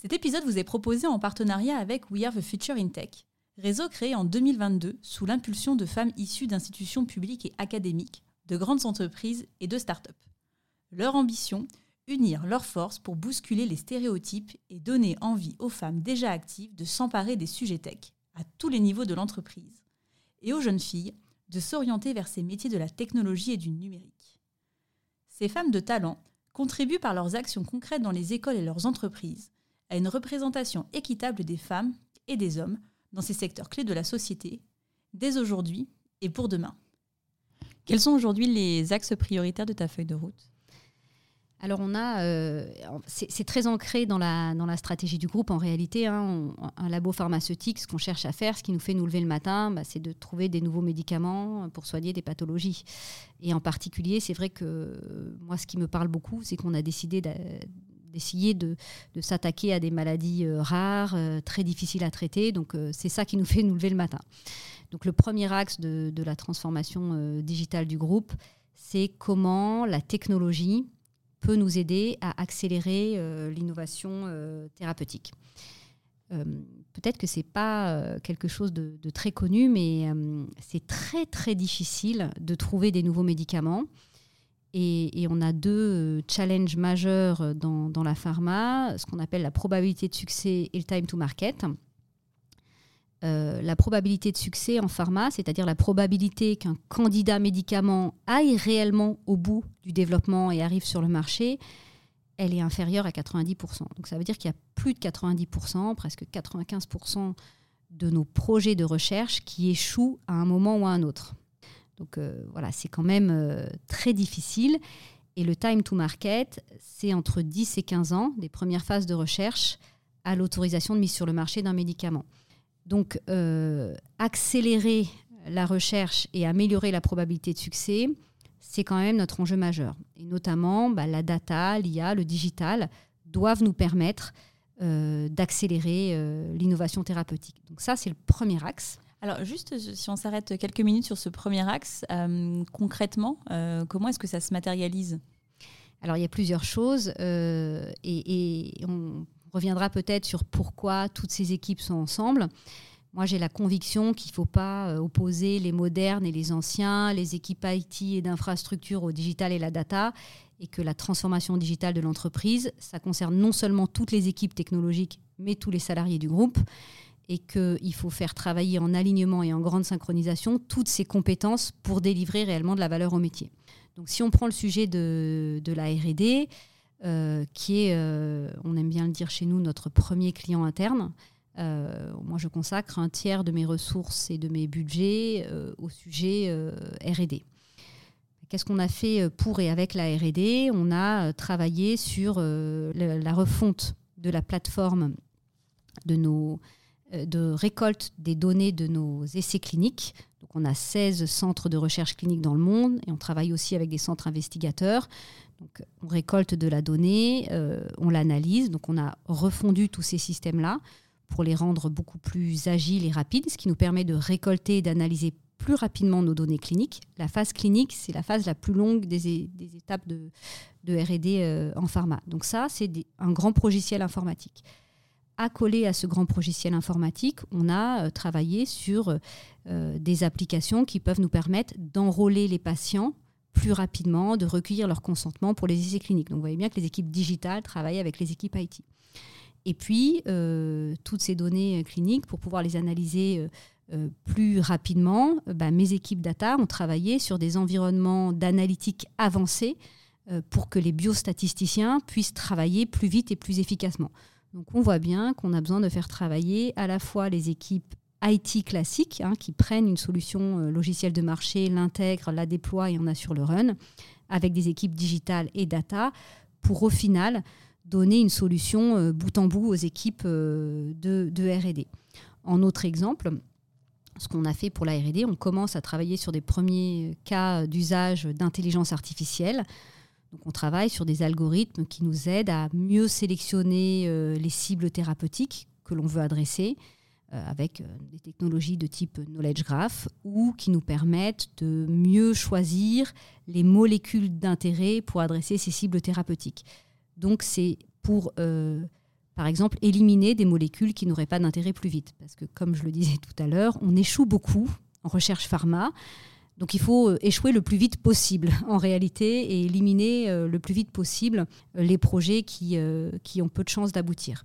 Cet épisode vous est proposé en partenariat avec We Are the Future in Tech, réseau créé en 2022 sous l'impulsion de femmes issues d'institutions publiques et académiques, de grandes entreprises et de start-up. Leur ambition Unir leurs forces pour bousculer les stéréotypes et donner envie aux femmes déjà actives de s'emparer des sujets tech à tous les niveaux de l'entreprise et aux jeunes filles de s'orienter vers ces métiers de la technologie et du numérique. Ces femmes de talent contribuent par leurs actions concrètes dans les écoles et leurs entreprises à une représentation équitable des femmes et des hommes dans ces secteurs clés de la société, dès aujourd'hui et pour demain. Quels sont aujourd'hui les axes prioritaires de ta feuille de route? Alors on a, euh, c'est très ancré dans la, dans la stratégie du groupe en réalité. Hein. un labo pharmaceutique, ce qu'on cherche à faire, ce qui nous fait nous lever le matin, bah, c'est de trouver des nouveaux médicaments pour soigner des pathologies. Et en particulier, c'est vrai que moi, ce qui me parle beaucoup, c'est qu'on a décidé d'essayer de, s'attaquer à des maladies euh, rares, euh, très difficiles à traiter. Donc euh, c'est ça qui nous fait nous lever le matin. Donc le premier axe de, la transformation digitale du groupe, c'est comment la technologie peut nous aider à accélérer l'innovation thérapeutique. Peut-être que ce n'est pas quelque chose de, de très connu, mais c'est très très difficile de trouver des nouveaux médicaments. Et, on a deux euh, challenges majeurs euh, dans, la pharma, ce qu'on appelle la probabilité de succès et le time to market. Euh, la probabilité de succès en pharma, c'est-à-dire la probabilité qu'un candidat médicament aille réellement au bout du développement et arrive sur le marché, elle est inférieure à 90%. Donc ça veut dire qu'il y a plus de 90%, presque 95% de nos projets de recherche qui échouent à un moment ou à un autre. Donc euh, voilà, c'est quand même euh, très difficile. Et le time to market, c'est entre 10 et 15 ans des premières phases de recherche à l'autorisation de mise sur le marché d'un médicament. Donc euh, accélérer la recherche et améliorer la probabilité de succès, c'est quand même notre enjeu majeur. Et notamment, bah, la data, l'IA, le digital doivent nous permettre d'accélérer l'innovation thérapeutique. Donc ça, c'est le premier axe. Alors juste, si on s'arrête quelques minutes sur ce premier axe, euh, concrètement, euh, comment est-ce que ça se matérialise? Alors il y a plusieurs choses euh, et, on reviendra peut-être sur pourquoi toutes ces équipes sont ensemble. Moi, j'ai la conviction qu'il ne faut pas opposer les modernes et les anciens, les équipes IT et d'infrastructure au digital et la data, et que la transformation digitale de l'entreprise, ça concerne non seulement toutes les équipes technologiques, mais tous les salariés du groupe et qu'il faut faire travailler en alignement et en grande synchronisation toutes ces compétences pour délivrer réellement de la valeur au métier. Donc si on prend le sujet de, de la RD, euh, qui est, euh, on aime bien le dire chez nous, notre premier client interne, euh, moi je consacre un tiers de mes ressources et de mes budgets au sujet RD. Qu'est-ce qu'on a fait pour et avec la RD On a travaillé sur la refonte de la plateforme de nos de récolte des données de nos essais cliniques. Donc on a 16 centres de recherche clinique dans le monde et on travaille aussi avec des centres investigateurs. Donc on récolte de la donnée, euh, on l'analyse. Donc on a refondu tous ces systèmes-là pour les rendre beaucoup plus agiles et rapides, ce qui nous permet de récolter et d'analyser plus rapidement nos données cliniques. La phase clinique, c'est la phase la plus longue des, étapes de, RD euh, en pharma. Donc ça, c'est un grand logiciel informatique accolé à ce grand logiciel informatique, on a euh, travaillé sur euh, des applications qui peuvent nous permettre d'enrôler les patients plus rapidement, de recueillir leur consentement pour les essais cliniques. Donc vous voyez bien que les équipes digitales travaillent avec les équipes IT. Et puis, euh, toutes ces données cliniques, pour pouvoir les analyser plus rapidement, bah, mes équipes data ont travaillé sur des environnements d'analytique avancés pour que les biostatisticiens puissent travailler plus vite et plus efficacement. Donc on voit bien qu'on a besoin de faire travailler à la fois les équipes IT classiques hein, qui prennent une solution euh, logicielle de marché, l'intègrent, la déploient et en assurent le run, avec des équipes digitales et data pour au final donner une solution bout en bout aux équipes de, de RD. En autre exemple, ce qu'on a fait pour la RD, on commence à travailler sur des premiers cas d'usage d'intelligence artificielle. Donc on travaille sur des algorithmes qui nous aident à mieux sélectionner euh, les cibles thérapeutiques que l'on veut adresser euh, avec euh, des technologies de type knowledge graph ou qui nous permettent de mieux choisir les molécules d'intérêt pour adresser ces cibles thérapeutiques. Donc c'est pour par exemple, éliminer des molécules qui n'auraient pas d'intérêt plus vite. Parce que, comme je le disais tout à l'heure, on échoue beaucoup en recherche pharma. Donc il faut euh, échouer le plus vite possible en réalité et éliminer euh, le plus vite possible euh, les projets qui, qui ont peu de chances d'aboutir.